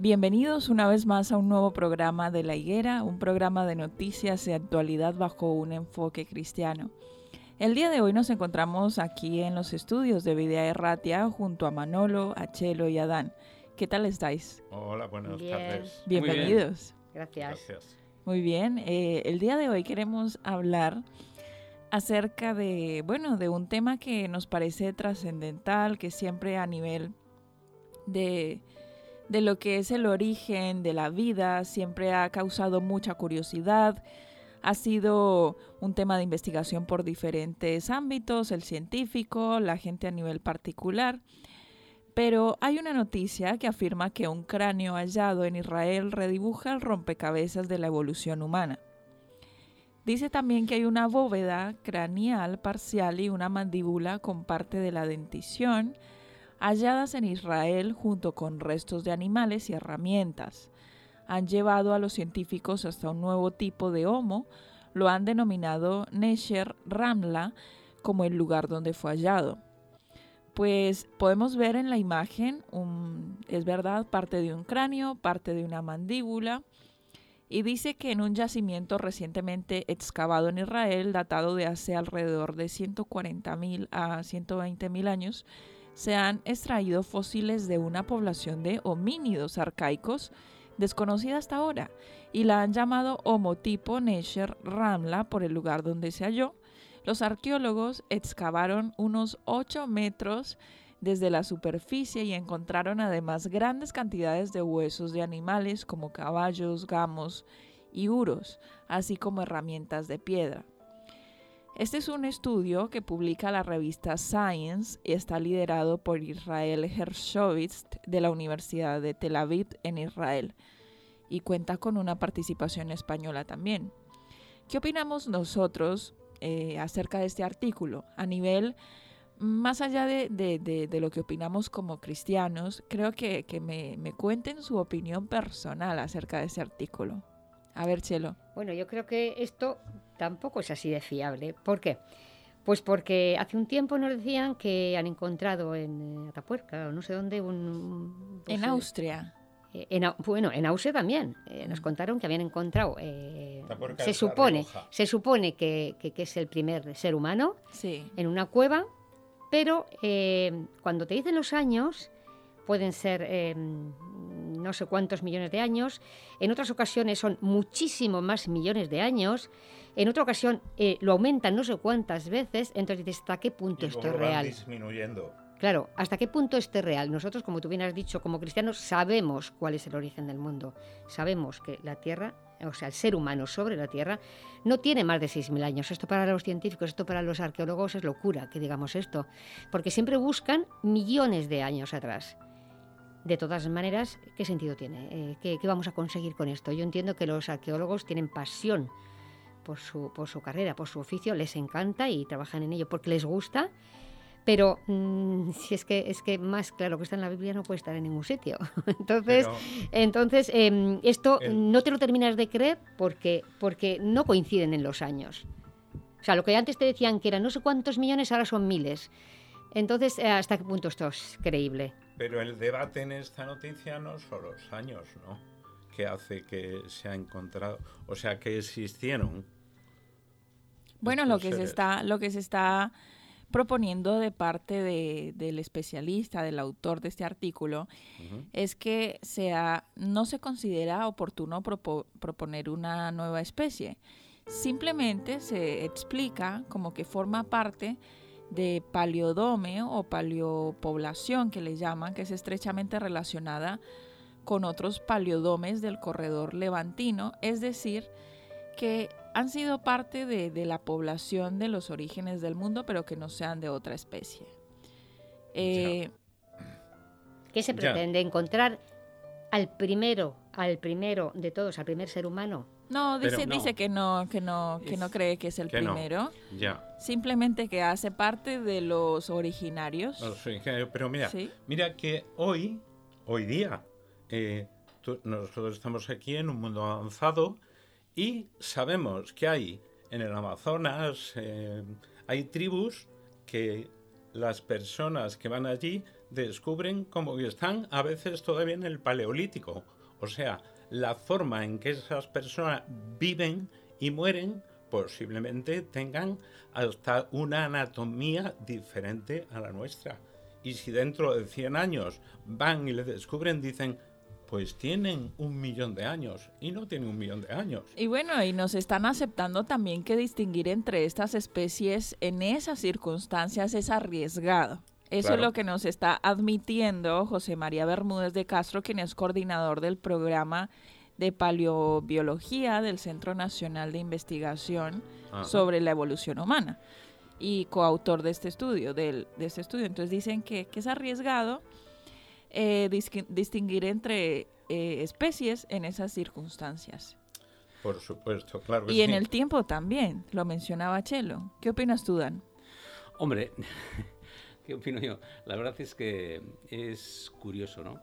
Bienvenidos una vez más a un nuevo programa de La Higuera, un programa de noticias y actualidad bajo un enfoque cristiano. El día de hoy nos encontramos aquí en los estudios de Videa Erratia junto a Manolo, a Chelo y a Dan. ¿Qué tal estáis? Hola, buenas tardes. Bienvenidos. Gracias. Muy bien, eh, el día de hoy queremos hablar acerca de, bueno, de un tema que nos parece trascendental, que siempre a nivel de de lo que es el origen de la vida, siempre ha causado mucha curiosidad, ha sido un tema de investigación por diferentes ámbitos, el científico, la gente a nivel particular. Pero hay una noticia que afirma que un cráneo hallado en Israel redibuja el rompecabezas de la evolución humana. Dice también que hay una bóveda craneal parcial y una mandíbula con parte de la dentición, halladas en Israel junto con restos de animales y herramientas. Han llevado a los científicos hasta un nuevo tipo de Homo, lo han denominado Nesher Ramla como el lugar donde fue hallado. Pues podemos ver en la imagen, es verdad, parte de un cráneo, parte de una mandíbula, y dice que en un yacimiento recientemente excavado en Israel, datado de hace alrededor de 140.000 a 120.000 años, se han extraído fósiles de una población de homínidos arcaicos desconocida hasta ahora y la han llamado homotipo Nesher Ramla por el lugar donde se halló. Los arqueólogos excavaron unos 8 metros desde la superficie y encontraron además grandes cantidades de huesos de animales como caballos, gamos y uros, así como herramientas de piedra. Este es un estudio que publica la revista Science y está liderado por Israel Hershovitz de la Universidad de Tel Aviv en Israel y cuenta con una participación española también. ¿Qué opinamos nosotros eh, acerca de este artículo? A nivel, más allá de, lo que opinamos como cristianos, creo que, me, me cuenten su opinión personal acerca de ese artículo. A ver, Chelo. Bueno, yo creo que esto tampoco es así de fiable. ¿Por qué? Pues porque hace un tiempo nos decían que han encontrado en eh, Atapuerca, o no sé dónde, un... Pues, en eh, Austria. Eh, en, bueno, en Austria también. nos contaron que habían encontrado. se supone, se supone que, es el primer ser humano en una cueva, pero cuando te dicen los años, pueden ser no sé cuántos millones de años, en otras ocasiones son muchísimo más millones de años, en otra ocasión eh, lo aumentan no sé cuántas veces, entonces dices, ¿hasta qué punto esto es real? disminuyendo. Claro, ¿hasta qué punto esto es real? Nosotros, como tú bien has dicho, como cristianos, sabemos cuál es el origen del mundo. Sabemos que la Tierra, o sea, el ser humano sobre la Tierra, no tiene más de 6.000 años. Esto para los científicos, esto para los arqueólogos es locura que digamos esto, porque siempre buscan millones de años atrás. De todas maneras, ¿qué sentido tiene? Eh, ¿qué, vamos a conseguir con esto? Yo entiendo que los arqueólogos tienen pasión por su, por su carrera, por su oficio, les encanta y trabajan en ello porque les gusta, pero mm, si es que es que más claro que está en la Biblia no puede estar en ningún sitio. entonces, entonces em, esto no te lo terminas de creer porque, porque no coinciden en los años. O sea, lo que antes te decían que eran no sé cuántos millones, ahora son miles. Entonces, eh, ¿hasta qué punto esto es creíble? Pero el debate en esta noticia no son los años, ¿no? Que hace que se ha encontrado, o sea, que existieron. Bueno, lo que se está, lo que se está proponiendo de parte del especialista, del autor de este artículo, es que sea, no se considera oportuno proponer una nueva especie. Simplemente se explica como que forma parte de paleodome o paleopoblación que le llaman, que es estrechamente relacionada con otros paleodomes del corredor levantino, es decir, que han sido parte de, la población de los orígenes del mundo, pero que no sean de otra especie. Eh, ¿Qué se pretende? ¿Encontrar al primero, al primero de todos, al primer ser humano? No, dice, dice que no, que no, que no cree que es el primero. Ya. Simplemente que hace parte de los originarios. Pero mira, mira que hoy, hoy día, eh, nosotros estamos aquí en un mundo avanzado y sabemos que hay en el Amazonas, eh, hay tribus que las personas que van allí descubren como que están a veces todavía en el Paleolítico. O sea, la forma en que esas personas viven y mueren posiblemente tengan hasta una anatomía diferente a la nuestra. Y si dentro de 100 años van y le descubren, dicen, pues tienen un millón de años y no tienen un millón de años. Y bueno, y nos están aceptando también que distinguir entre estas especies en esas circunstancias es arriesgado. Eso es lo que nos está admitiendo José María Bermúdez de Castro, quien es coordinador del programa de paleobiología del Centro Nacional de Investigación sobre la evolución humana y coautor de este estudio, de este estudio. Entonces dicen que, que es arriesgado eh, distinguir entre eh, especies en esas circunstancias. Por supuesto, claro. y en el tiempo también, lo mencionaba Chelo. ¿Qué opinas tú, Dan? Hombre, ¿qué opino yo? La verdad es que es curioso, ¿no?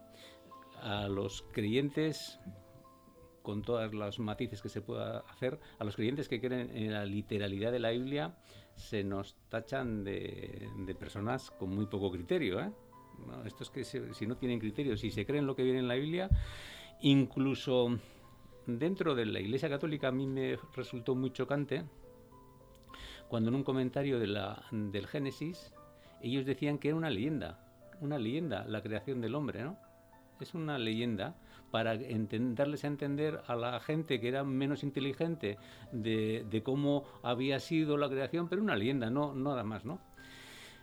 A los creyentes, con todas las matices que se pueda hacer, a los creyentes que creen en la literalidad de la Biblia, se nos tachan de, de personas con muy poco criterio, ¿eh? Esto es que si no tienen criterios, si se creen lo que viene en la Biblia, incluso dentro de la Iglesia Católica a mí me resultó muy chocante cuando en un comentario de del Génesis ellos decían que era una leyenda, una leyenda la creación del hombre, ¿no? Es una leyenda para darles a entender a la gente que era menos inteligente de, de, cómo había sido la creación, pero una leyenda, no nada más, ¿no?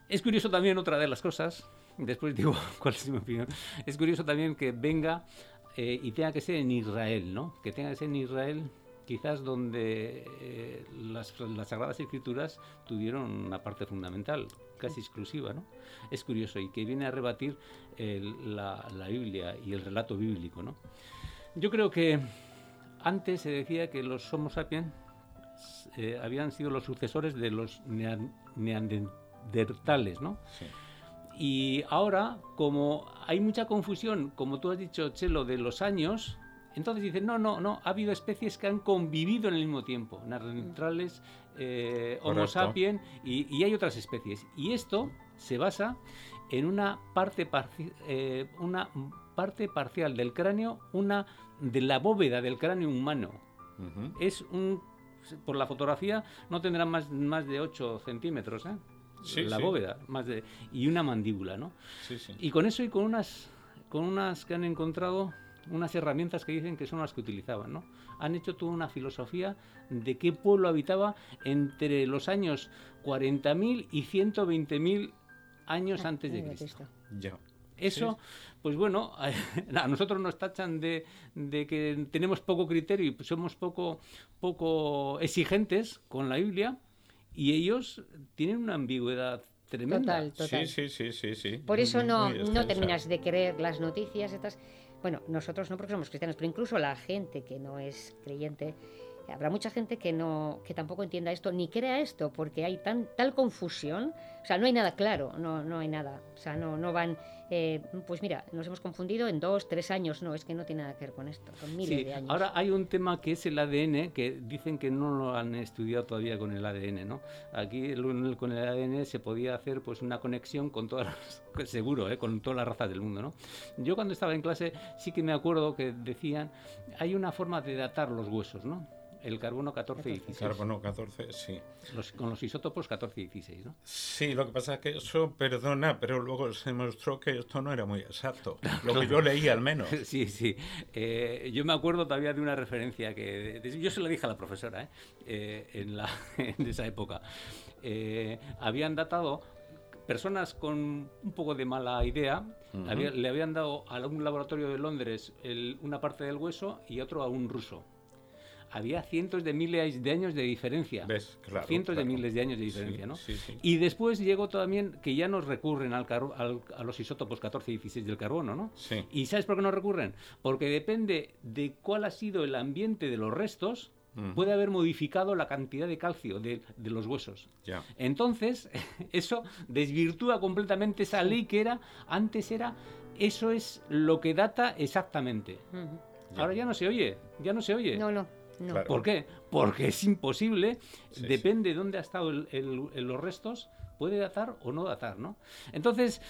Es curioso también otra de las cosas después digo cuál es mi opinión. Es curioso también que venga eh, y tenga que ser en Israel, ¿no? Que tenga que ser en Israel quizás donde eh, las, Sagradas Escrituras tuvieron una parte fundamental, casi exclusiva, ¿no? Es curioso y que viene a rebatir la, Biblia y el relato bíblico, ¿no? Yo creo que antes se decía que los Homo sapiens eh, habían sido los sucesores de los neandertales, ¿no? Sí. Y ahora, como hay mucha confusión, como tú has dicho, Chelo, de los años, entonces dicen, no, no, no, ha habido especies que han convivido en el mismo tiempo, neandertales, eh, Homo sapiens, y, hay otras especies. Y esto se basa en una parte, eh, una parte parcial del cráneo, una de la bóveda del cráneo humano. Es un, por la fotografía, no tendrá más, más de 8 centímetros, ¿eh? La bóveda, más de, y una mandíbula, ¿no? Y con eso y con unas, con unas que han encontrado unas herramientas que dicen que son las que utilizaban, ¿no? Han hecho toda una filosofía de qué pueblo habitaba entre los años 40.000 y 120.000 años ah, antes de Cristo. Ya. Eso, pues bueno, a nosotros nos tachan de, de, que tenemos poco criterio y somos poco, poco exigentes con la Biblia, y ellos tienen una ambigüedad tremenda. Total, total. Sí, sí, sí, sí. Por eso no, no terminas de creer las noticias estas. Bueno, nosotros no porque somos cristianos, pero incluso la gente que no es creyente habrá mucha gente que no que tampoco entienda esto ni crea esto porque hay tan tal confusión o sea no hay nada claro no no hay nada o sea no no van eh, pues mira, nos hemos confundido en dos, tres años. No, es que no tiene nada que ver con esto, son miles de años. Ahora hay un tema que es el ADN, que dicen que no lo han estudiado todavía con el ADN, ¿no? Aquí con el ADN se podía hacer pues una conexión con todas las, seguro, ¿eh? con todas las razas del mundo, ¿no? Yo cuando estaba en clase sí que me acuerdo que decían, hay una forma de datar los huesos, ¿no? El carbono 14 y 16. Carbono 14, sí. con los isótopos 14 y 16, ¿no? Sí, lo que pasa es que eso, perdona, pero luego se demostró que esto no era muy exacto. Lo que yo leí al menos. Sí, sí. Eh, yo me acuerdo todavía de una referencia que... yo se lo dije a la profesora ¿eh? eh en, la, en esa época. Eh, habían datado personas con un poco de mala idea le habían dado a un laboratorio de Londres una parte del hueso y otro a un ruso había cientos de miles de años de diferencia. ¿Ves? Claro, cientos de miles de años de diferencia, ¿no? Sí, sí. Y después llegó también que ya nos recurren al, a los isótopos 14 y 16 del carbono, ¿no? Sí. ¿Y sabes por qué no recurren? Porque depende de cuál ha sido el ambiente de los restos, puede haber modificado la cantidad de calcio de, de los huesos. Ya. Entonces, eso desvirtúa completamente esa ley que era, antes era, eso es lo que data exactamente. Ahora ya no se oye, ya no se oye. No, no. ¿Por qué? Porque es imposible, depende de dónde ha estado el, los restos, puede datar o no datar, ¿no? Entonces,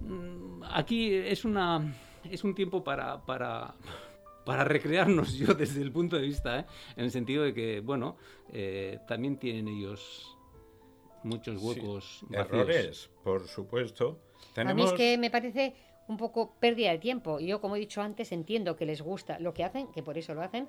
mm, aquí es una es un tiempo para, para, para recrearnos yo desde el punto de vista, ¿eh? en el sentido de que, bueno, eh, también tienen ellos muchos huecos. Errores, por supuesto. A mí es que me parece un poco pérdida de tiempo. Yo, como he dicho antes, entiendo que les gusta lo que hacen, que por eso lo hacen,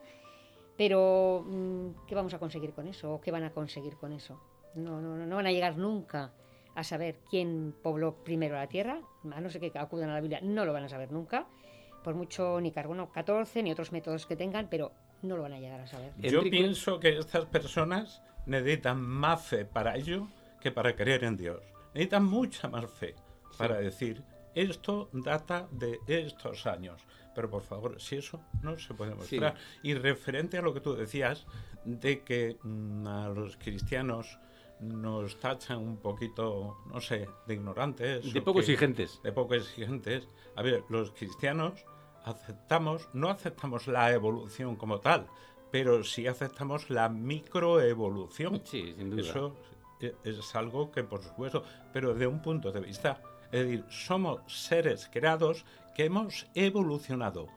pero, mm, ¿qué vamos a conseguir con eso? ¿O qué van a conseguir con eso? No, no, no van a llegar nunca a saber quién pobló primero la Tierra, a no ser que acudan a la Biblia, no lo van a saber nunca, por mucho ni carbono 14 ni otros métodos que tengan, pero no lo van a llegar a saber. Yo pienso que estas personas necesitan más fe para ello que para creer en Dios. Necesitan mucha más fe para decir, esto data de estos años. Pero por favor, si eso no se puede mostrar. Y referente a lo que tú decías, de que mm, a los cristianos nos tachan un poquito, no sé, de ignorantes. De poco exigentes. De poco exigentes. A ver, los cristianos aceptamos, no aceptamos la evolución como tal, pero sí aceptamos la microevolución. Sí, sin duda. Eso es algo que, por supuesto, pero de un punto de vista, es decir, somos seres creados que hemos evolucionado,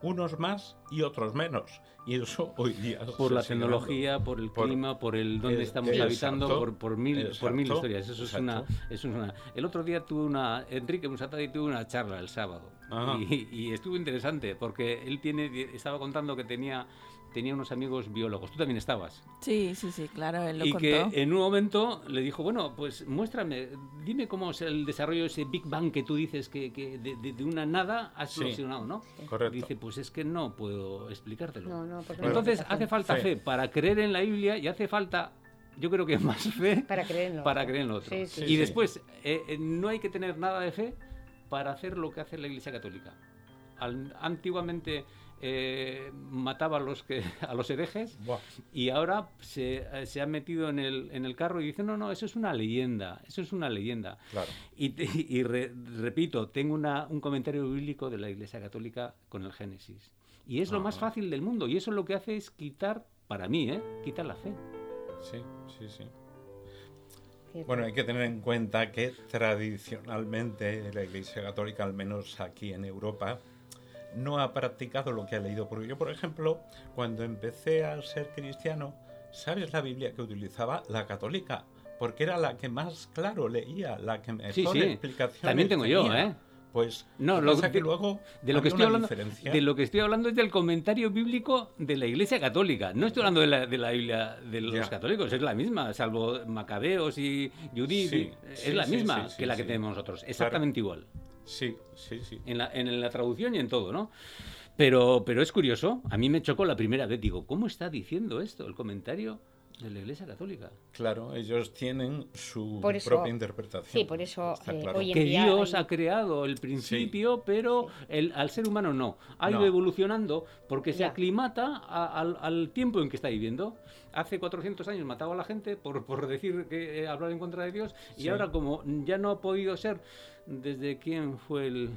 unos más y otros menos. Y eso hoy día... Por la tecnología, por el clima, por el dónde estamos habitando, por, por, mil, por mil historias. Eso es, una, eso es una... El otro día tuve una... Enrique Musatadi tuvo una charla el sábado. Y, y, estuvo interesante porque él tiene estaba contando que tenía tenía unos amigos biólogos. Tú también estabas. Sí, sí, sí, claro, él lo y que en un momento le dijo, bueno, pues muéstrame, dime cómo es el desarrollo de ese Big Bang que tú dices que, que de, una nada ha solucionado, ¿no? Correcto. Dice, pues es que no puedo explicártelo. No, no, Entonces hace falta fe. para creer en la Biblia y hace falta yo creo que más fe para creer en lo para Creer en lo otro. y después, eh, eh, no hay que tener nada de fe para hacer lo que hace la Iglesia Católica. antiguamente eh, mataba a los, que, a los herejes y ahora se, eh, se, ha metido en el, en el carro y dice, no, no, eso es una leyenda, eso es una leyenda. Y, y repito, tengo una, un comentario bíblico de la Iglesia Católica con el Génesis. Y es lo más ah. fácil del mundo y eso lo que hace es quitar, para mí, ¿eh? quitar la fe. Sí, sí, sí. Bueno, hay que tener en cuenta que tradicionalmente la Iglesia Católica, al menos aquí en Europa, no ha practicado lo que ha leído. Porque yo, por ejemplo, cuando empecé a ser cristiano, ¿sabes la Biblia que utilizaba? La católica. Porque era la que más claro leía, la que mejor sí, sí. También tengo yo, ¿eh? Pues no, lo que, luego de lo que estoy hablando de lo que estoy hablando es del comentario bíblico de la Iglesia Católica. No estoy hablando de la, de la Biblia de los católicos, es la misma, salvo Macabeos y Judith, es la misma que la que tenemos nosotros, exactamente igual. Sí, sí, sí. En la, en la traducción y en todo, ¿no? Pero, pero es curioso, a mí me chocó la primera vez, digo, ¿cómo está diciendo esto el comentario de la Iglesia Católica. Claro, ellos tienen su propia interpretación. Sí, por eso eh, que Dios ha creado el principio, pero el, al ser humano no. Ha ido evolucionando porque se aclimata al, tiempo en que está viviendo. Hace 400 años mataba a la gente por, por decir que eh, hablar en contra de Dios y ahora como ya no ha podido ser desde quién fue el,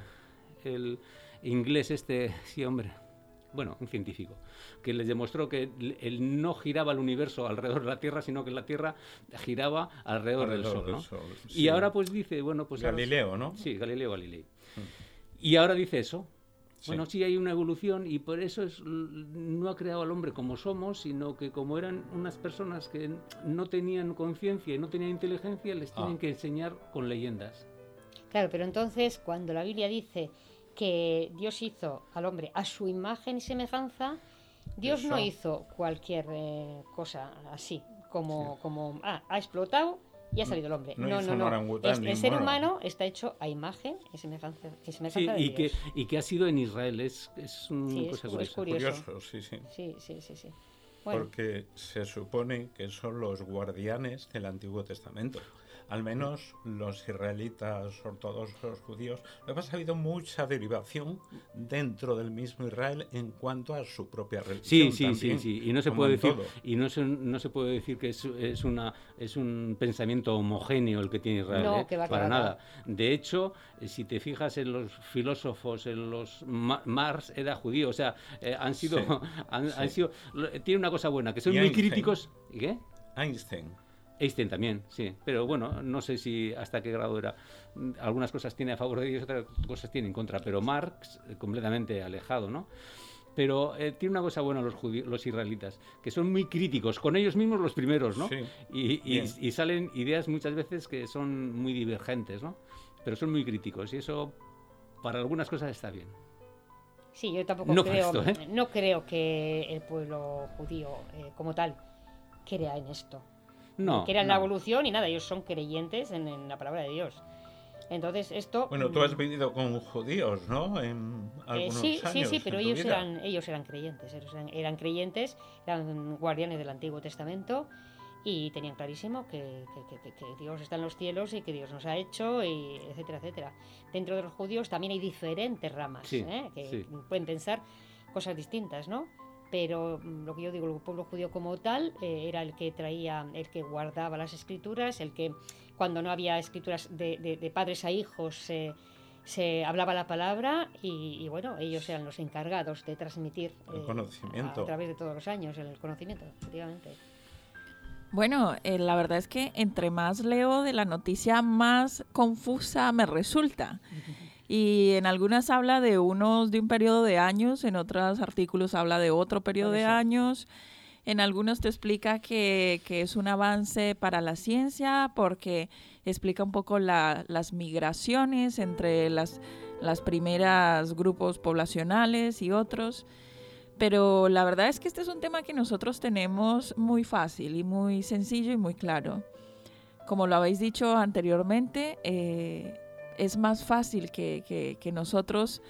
el inglés este, sí hombre, bueno, un científico que les demostró que él no giraba el universo alrededor de la Tierra, sino que la Tierra giraba alrededor, del Sol. Y ahora pues dice, bueno, pues... Galileo, ¿no? Sí, Galileo Galilei. Mm. Y ahora dice eso. Bueno, sí hay una evolución y por eso es, no ha creado al hombre como somos, sino que como eran unas personas que no tenían conciencia y no tenían inteligencia, les tienen ah. que enseñar con leyendas. Claro, pero entonces cuando la Biblia dice que Dios hizo al hombre a su imagen y semejanza, Dios no hizo cualquier eh, cosa así, como, como ah, ha explotado y ha salido el hombre. No, no, no. el ser humano está hecho a imagen y semejanza, y sí, y Que, y que ha sido en Israel. Es, es una cosa curioso. sí, sí. Sí, sí, sí, sí. Porque se supone que son los guardianes del Antiguo Testamento al menos los israelitas ortodoxos judíos. Lo que pasa es que ha habido mucha derivación dentro del mismo Israel en cuanto a su propia religión. Sí, sí, sí, sí. Y no se puede decir, y no se, no se puede decir que es, es, una, es un pensamiento homogéneo el que tiene Israel. ¿eh? para nada. De hecho, si te fijas en los filósofos, en los Marx era judío, o sea, eh, han sido, han, sido, tiene una cosa buena, que son muy críticos. ¿Y qué? Einstein. Einstein también, sí. Pero bueno, no sé si hasta qué grado era. Algunas cosas tiene a favor de ellos, otras cosas tiene en contra. Pero Marx, eh, completamente alejado, ¿no? Pero eh, tiene una cosa buena los, los israelitas, que son muy críticos, con ellos mismos los primeros, ¿no? Sí. Y, y, salen ideas muchas veces que son muy divergentes, ¿no? Pero son muy críticos y eso para algunas cosas está bien. Sí, yo tampoco creo, ¿eh? no creo que el pueblo judío como tal crea en esto no, que era la evolución y nada, ellos son creyentes en, la palabra de Dios. Entonces, esto. Bueno, tú has mm, vivido con judíos, ¿no? En eh, sí, sí, sí, pero ellos eran, ellos eran creyentes, eran, creyentes, eran guardianes del Antiguo Testamento y tenían clarísimo que, Dios está en los cielos y que Dios nos ha hecho, y etcétera, etcétera. Dentro de los judíos también hay diferentes ramas ¿eh? que pueden pensar cosas distintas, ¿no? Pero mm, lo que yo digo, el pueblo judío como tal eh, era el que traía, el que guardaba las escrituras, el que cuando no había escrituras de, padres a hijos se hablaba la palabra y, bueno, ellos eran los encargados de transmitir el eh, conocimiento. A, través de todos los años el conocimiento, efectivamente. Bueno, eh, la verdad es que entre más leo de la noticia, más confusa me resulta. Y en algunas habla de unos de un periodo de años, en otros artículos habla de otro periodo de años. En algunos te explica que, que, es un avance para la ciencia porque explica un poco las migraciones entre las, las primeras grupos poblacionales y otros. Pero la verdad es que este es un tema que nosotros tenemos muy fácil y muy sencillo y muy claro. Como lo habéis dicho anteriormente, eh, es más fácil que, nosotros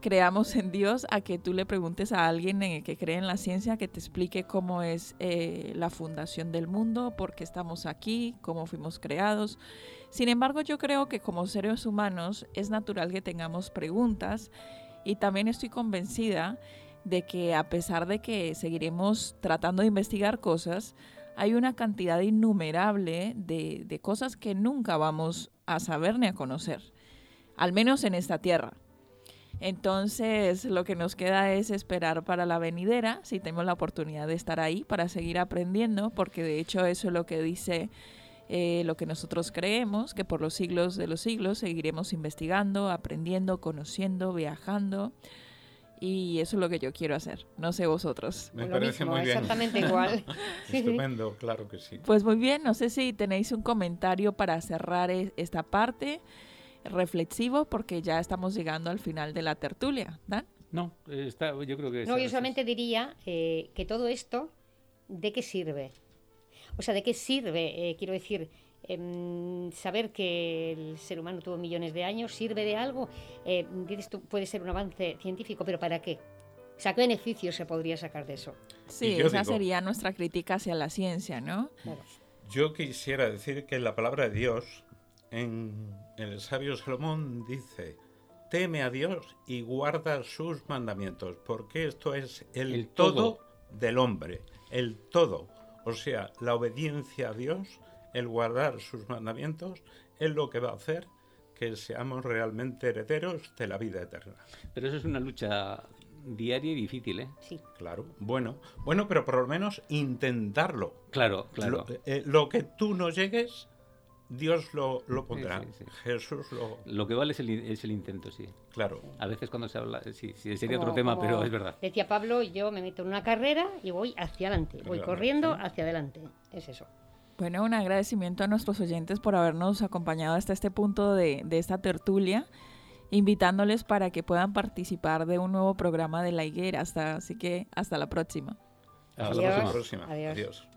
creamos en Dios a que tú le preguntes a alguien que cree en la ciencia que te explique cómo es eh, la fundación del mundo, por qué estamos aquí, cómo fuimos creados. Sin embargo, yo creo que como seres humanos es natural que tengamos preguntas y también estoy convencida de que a pesar de que seguiremos tratando de investigar cosas, hay una cantidad innumerable de, de cosas que nunca vamos a saber ni a conocer, al menos en esta tierra. Entonces, lo que nos queda es esperar para la venidera, si tenemos la oportunidad de estar ahí, para seguir aprendiendo, porque de hecho eso es lo que dice eh, lo que nosotros creemos, que por los siglos de los siglos seguiremos investigando, aprendiendo, conociendo, viajando, y eso es lo que yo quiero hacer. No sé vosotros. Me parece muy bien. Exactamente igual. Estupendo, claro que sí. Pues muy bien, no sé si tenéis un comentario para cerrar e-, esta parte reflexivo, porque ya estamos llegando al final de la tertulia. ¿Dan? No, está, yo creo que... No, yo solamente diría eh, que todo esto, ¿de qué sirve? O sea, ¿de qué sirve? Eh, quiero decir, Em, saber que el ser humano tuvo millones de años sirve de algo. Eh, dices tú, puede ser un avance científico, pero ¿para qué? O sea, ¿qué beneficio se podría sacar de eso? Sí, esa sería nuestra crítica hacia la ciencia, ¿no? Yo quisiera decir que la palabra de Dios en el sabio Salomón dice, teme a Dios y guarda sus mandamientos, porque esto es el, todo. del hombre, el todo. O sea, la obediencia a Dios, el guardar sus mandamientos, es lo que va a hacer que seamos realmente herederos de la vida eterna. Pero eso es una lucha diaria y difícil, ¿eh? Sí. Claro. Bueno, bueno, pero por lo menos intentarlo. Claro, claro. Lo, eh, lo que tú no llegues, Dios lo, lo pondrá. Jesús lo... Lo que vale es el, es el, intento, sí. Claro. A veces cuando se habla, sí, sería otro tema, pero es verdad. Decía Pablo, yo me meto en una carrera y voy hacia adelante, voy corriendo hacia adelante. Es eso. Bueno, un agradecimiento a nuestros oyentes por habernos acompañado hasta este punto de, de esta tertulia, invitándoles para que puedan participar de un nuevo programa de La Higuera. Hasta, así que hasta la próxima. Hasta la próxima. Adiós.